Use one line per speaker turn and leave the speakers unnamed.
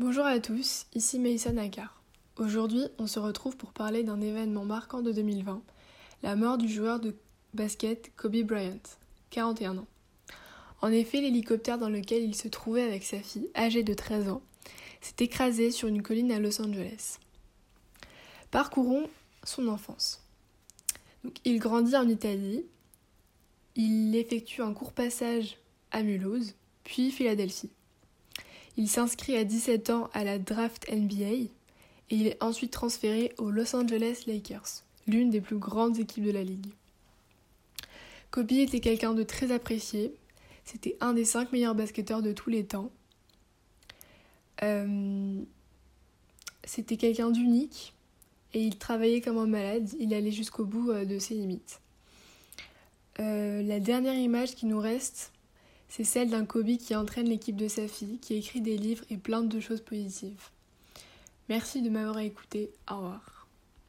Bonjour à tous, ici Meissa Nakar. Aujourd'hui, on se retrouve pour parler d'un événement marquant de 2020, la mort du joueur de basket Kobe Bryant, 41 ans. En effet, l'hélicoptère dans lequel il se trouvait avec sa fille, âgée de 13 ans, s'est écrasé sur une colline à Los Angeles. Parcourons son enfance. il grandit en Italie, il effectue un court passage à Mulhouse, puis Philadelphie. Il s'inscrit à 17 ans à la draft NBA et il est ensuite transféré aux Los Angeles Lakers, l'une des plus grandes équipes de la ligue. Kobe était quelqu'un de très apprécié, c'était un des cinq meilleurs basketteurs de tous les temps. Euh, c'était quelqu'un d'unique et il travaillait comme un malade, il allait jusqu'au bout euh, de ses limites. Euh, la dernière image qui nous reste, c'est celle d'un Kobe qui entraîne l'équipe de sa fille, qui écrit des livres et plein de choses positives. Merci de m'avoir écouté. Au revoir.